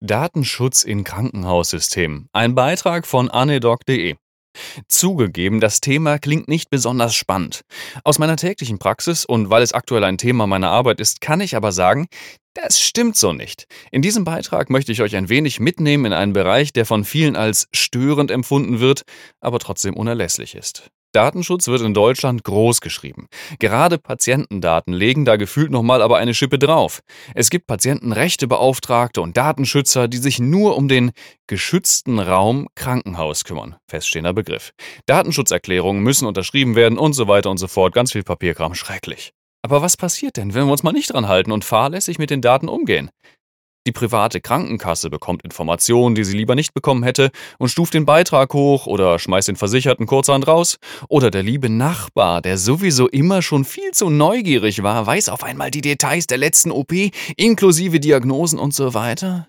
Datenschutz in Krankenhaussystemen. Ein Beitrag von anedoc.de. Zugegeben, das Thema klingt nicht besonders spannend. Aus meiner täglichen Praxis und weil es aktuell ein Thema meiner Arbeit ist, kann ich aber sagen, das stimmt so nicht. In diesem Beitrag möchte ich euch ein wenig mitnehmen in einen Bereich, der von vielen als störend empfunden wird, aber trotzdem unerlässlich ist. Datenschutz wird in Deutschland groß geschrieben. Gerade Patientendaten legen da gefühlt nochmal aber eine Schippe drauf. Es gibt Patientenrechtebeauftragte und Datenschützer, die sich nur um den geschützten Raum Krankenhaus kümmern. Feststehender Begriff. Datenschutzerklärungen müssen unterschrieben werden und so weiter und so fort. Ganz viel Papierkram, schrecklich. Aber was passiert denn, wenn wir uns mal nicht dran halten und fahrlässig mit den Daten umgehen? Die private Krankenkasse bekommt Informationen, die sie lieber nicht bekommen hätte, und stuft den Beitrag hoch oder schmeißt den Versicherten kurzerhand raus. Oder der liebe Nachbar, der sowieso immer schon viel zu neugierig war, weiß auf einmal die Details der letzten OP, inklusive Diagnosen und so weiter.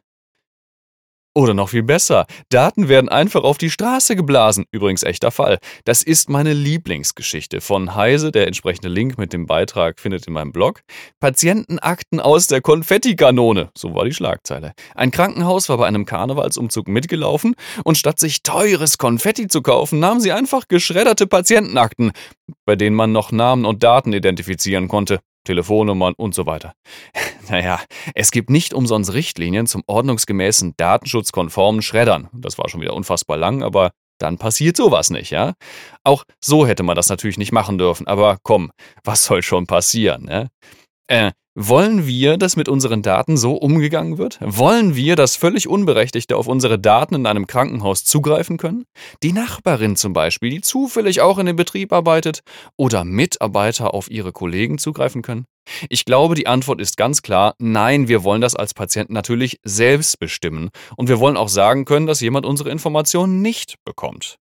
Oder noch viel besser, Daten werden einfach auf die Straße geblasen. Übrigens echter Fall. Das ist meine Lieblingsgeschichte von Heise. Der entsprechende Link mit dem Beitrag findet in meinem Blog. Patientenakten aus der Konfettikanone. So war die Schlagzeile. Ein Krankenhaus war bei einem Karnevalsumzug mitgelaufen und statt sich teures Konfetti zu kaufen, nahmen sie einfach geschredderte Patientenakten, bei denen man noch Namen und Daten identifizieren konnte. Telefonnummern und so weiter. Naja, es gibt nicht umsonst Richtlinien zum ordnungsgemäßen datenschutzkonformen Schreddern. Das war schon wieder unfassbar lang, aber dann passiert sowas nicht, ja? Auch so hätte man das natürlich nicht machen dürfen, aber komm, was soll schon passieren, ne? Äh, wollen wir, dass mit unseren Daten so umgegangen wird? Wollen wir, dass völlig Unberechtigte auf unsere Daten in einem Krankenhaus zugreifen können? Die Nachbarin zum Beispiel, die zufällig auch in dem Betrieb arbeitet oder Mitarbeiter auf ihre Kollegen zugreifen können? Ich glaube, die Antwort ist ganz klar, nein, wir wollen das als Patienten natürlich selbst bestimmen und wir wollen auch sagen können, dass jemand unsere Informationen nicht bekommt.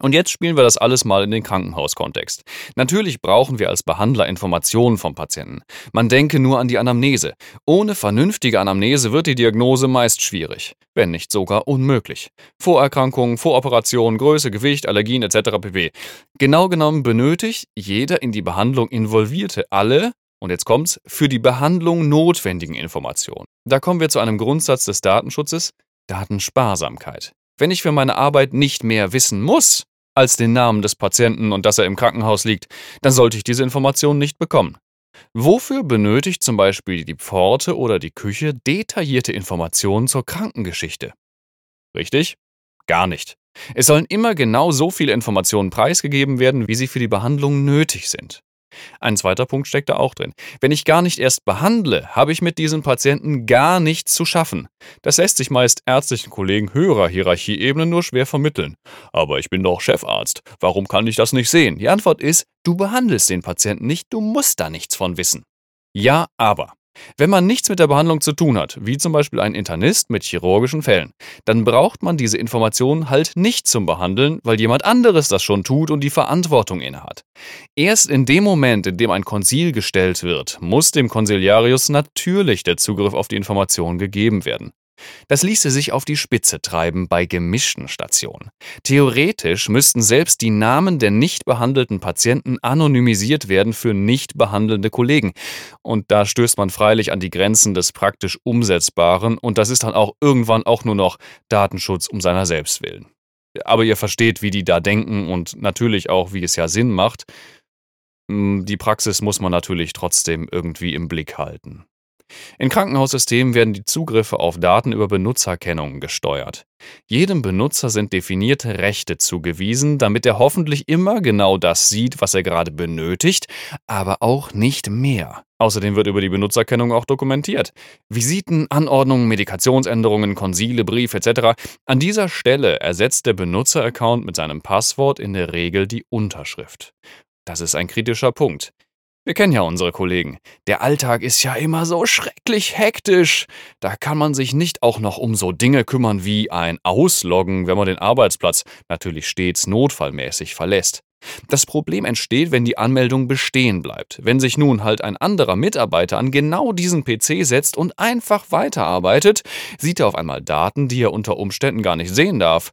Und jetzt spielen wir das alles mal in den Krankenhauskontext. Natürlich brauchen wir als Behandler Informationen vom Patienten. Man denke nur an die Anamnese. Ohne vernünftige Anamnese wird die Diagnose meist schwierig, wenn nicht sogar unmöglich. Vorerkrankungen, Voroperationen, Größe, Gewicht, Allergien etc. pp. Genau genommen benötigt jeder in die Behandlung involvierte alle und jetzt kommt's, für die Behandlung notwendigen Informationen. Da kommen wir zu einem Grundsatz des Datenschutzes, Datensparsamkeit. Wenn ich für meine Arbeit nicht mehr wissen muss als den Namen des Patienten und dass er im Krankenhaus liegt, dann sollte ich diese Information nicht bekommen. Wofür benötigt zum Beispiel die Pforte oder die Küche detaillierte Informationen zur Krankengeschichte? Richtig? Gar nicht. Es sollen immer genau so viele Informationen preisgegeben werden, wie sie für die Behandlung nötig sind. Ein zweiter Punkt steckt da auch drin. Wenn ich gar nicht erst behandle, habe ich mit diesen Patienten gar nichts zu schaffen. Das lässt sich meist ärztlichen Kollegen höherer Hierarchieebenen nur schwer vermitteln. Aber ich bin doch Chefarzt. Warum kann ich das nicht sehen? Die Antwort ist, du behandelst den Patienten nicht, du musst da nichts von wissen. Ja, aber. Wenn man nichts mit der Behandlung zu tun hat, wie zum Beispiel ein Internist mit chirurgischen Fällen, dann braucht man diese Informationen halt nicht zum Behandeln, weil jemand anderes das schon tut und die Verantwortung innehat. Erst in dem Moment, in dem ein Konsil gestellt wird, muss dem Konsiliarius natürlich der Zugriff auf die Informationen gegeben werden. Das ließe sich auf die Spitze treiben bei gemischten Stationen. Theoretisch müssten selbst die Namen der nicht behandelten Patienten anonymisiert werden für nicht behandelnde Kollegen. Und da stößt man freilich an die Grenzen des praktisch Umsetzbaren und das ist dann auch irgendwann auch nur noch Datenschutz um seiner selbst willen. Aber ihr versteht, wie die da denken und natürlich auch, wie es ja Sinn macht. Hm, die Praxis muss man natürlich trotzdem irgendwie im Blick halten. In Krankenhaussystemen werden die Zugriffe auf Daten über Benutzerkennung gesteuert. Jedem Benutzer sind definierte Rechte zugewiesen, damit er hoffentlich immer genau das sieht, was er gerade benötigt, aber auch nicht mehr. Außerdem wird über die Benutzerkennung auch dokumentiert. Visiten, Anordnungen, Medikationsänderungen, Konsile, Briefe etc. An dieser Stelle ersetzt der Benutzeraccount mit seinem Passwort in der Regel die Unterschrift. Das ist ein kritischer Punkt. Wir kennen ja unsere Kollegen. Der Alltag ist ja immer so schrecklich hektisch. Da kann man sich nicht auch noch um so Dinge kümmern wie ein Ausloggen, wenn man den Arbeitsplatz natürlich stets notfallmäßig verlässt. Das Problem entsteht, wenn die Anmeldung bestehen bleibt. Wenn sich nun halt ein anderer Mitarbeiter an genau diesen PC setzt und einfach weiterarbeitet, sieht er auf einmal Daten, die er unter Umständen gar nicht sehen darf.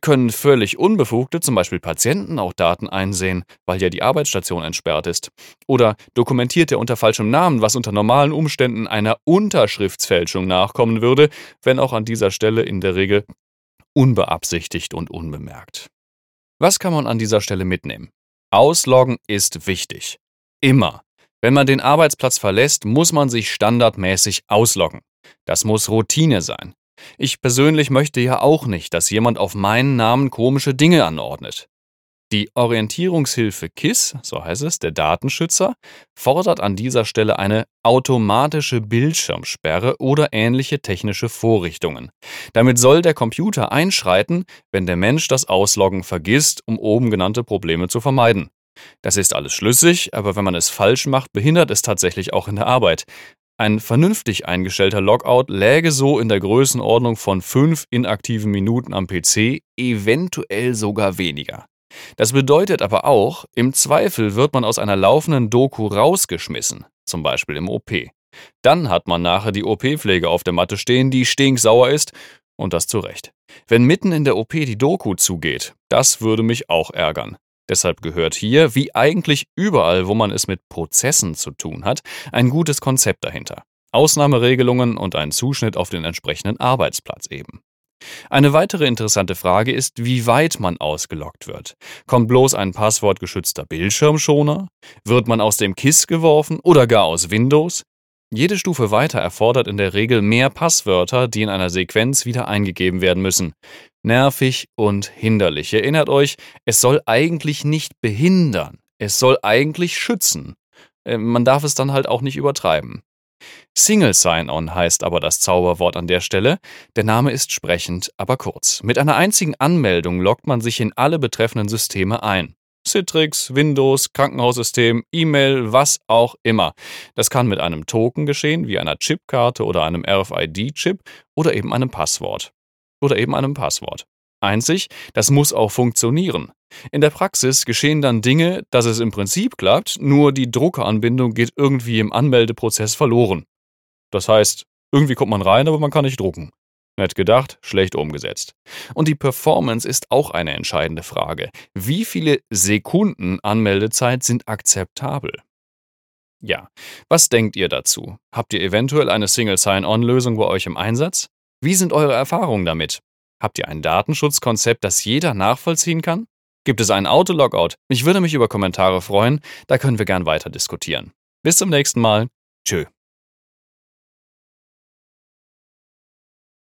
Können völlig Unbefugte, zum Beispiel Patienten, auch Daten einsehen, weil ja die Arbeitsstation entsperrt ist. Oder dokumentiert er unter falschem Namen, was unter normalen Umständen einer Unterschriftsfälschung nachkommen würde, wenn auch an dieser Stelle in der Regel unbeabsichtigt und unbemerkt. Was kann man an dieser Stelle mitnehmen? Ausloggen ist wichtig. Immer. Wenn man den Arbeitsplatz verlässt, muss man sich standardmäßig ausloggen. Das muss Routine sein. Ich persönlich möchte ja auch nicht, dass jemand auf meinen Namen komische Dinge anordnet. Die Orientierungshilfe KISS, so heißt es, der Datenschützer, fordert an dieser Stelle eine automatische Bildschirmsperre oder ähnliche technische Vorrichtungen. Damit soll der Computer einschreiten, wenn der Mensch das Ausloggen vergisst, um oben genannte Probleme zu vermeiden. Das ist alles schlüssig, aber wenn man es falsch macht, behindert es tatsächlich auch in der Arbeit. Ein vernünftig eingestellter Logout läge so in der Größenordnung von fünf inaktiven Minuten am PC, eventuell sogar weniger. Das bedeutet aber auch, im Zweifel wird man aus einer laufenden Doku rausgeschmissen, zum Beispiel im OP. Dann hat man nachher die OP-Pflege auf der Matte stehen, die stinksauer ist, und das zu Recht. Wenn mitten in der OP die Doku zugeht, das würde mich auch ärgern. Deshalb gehört hier, wie eigentlich überall, wo man es mit Prozessen zu tun hat, ein gutes Konzept dahinter. Ausnahmeregelungen und ein Zuschnitt auf den entsprechenden Arbeitsplatz eben. Eine weitere interessante Frage ist, wie weit man ausgelockt wird. Kommt bloß ein passwortgeschützter Bildschirmschoner? Wird man aus dem KISS geworfen oder gar aus Windows? Jede Stufe weiter erfordert in der Regel mehr Passwörter, die in einer Sequenz wieder eingegeben werden müssen. Nervig und hinderlich. Erinnert euch, es soll eigentlich nicht behindern, es soll eigentlich schützen. Äh, man darf es dann halt auch nicht übertreiben. Single Sign-On heißt aber das Zauberwort an der Stelle. Der Name ist sprechend, aber kurz. Mit einer einzigen Anmeldung loggt man sich in alle betreffenden Systeme ein. Citrix, Windows, Krankenhaussystem, E-Mail, was auch immer. Das kann mit einem Token geschehen, wie einer Chipkarte oder einem RFID-Chip oder eben einem Passwort. Oder eben einem Passwort. Einzig, das muss auch funktionieren. In der Praxis geschehen dann Dinge, dass es im Prinzip klappt, nur die Druckeranbindung geht irgendwie im Anmeldeprozess verloren. Das heißt, irgendwie kommt man rein, aber man kann nicht drucken. Nett gedacht, schlecht umgesetzt. Und die Performance ist auch eine entscheidende Frage. Wie viele Sekunden Anmeldezeit sind akzeptabel? Ja, was denkt ihr dazu? Habt ihr eventuell eine Single Sign-On-Lösung bei euch im Einsatz? Wie sind eure Erfahrungen damit? Habt ihr ein Datenschutzkonzept, das jeder nachvollziehen kann? Gibt es einen Autologout? Ich würde mich über Kommentare freuen, da können wir gern weiter diskutieren. Bis zum nächsten Mal. Tschö.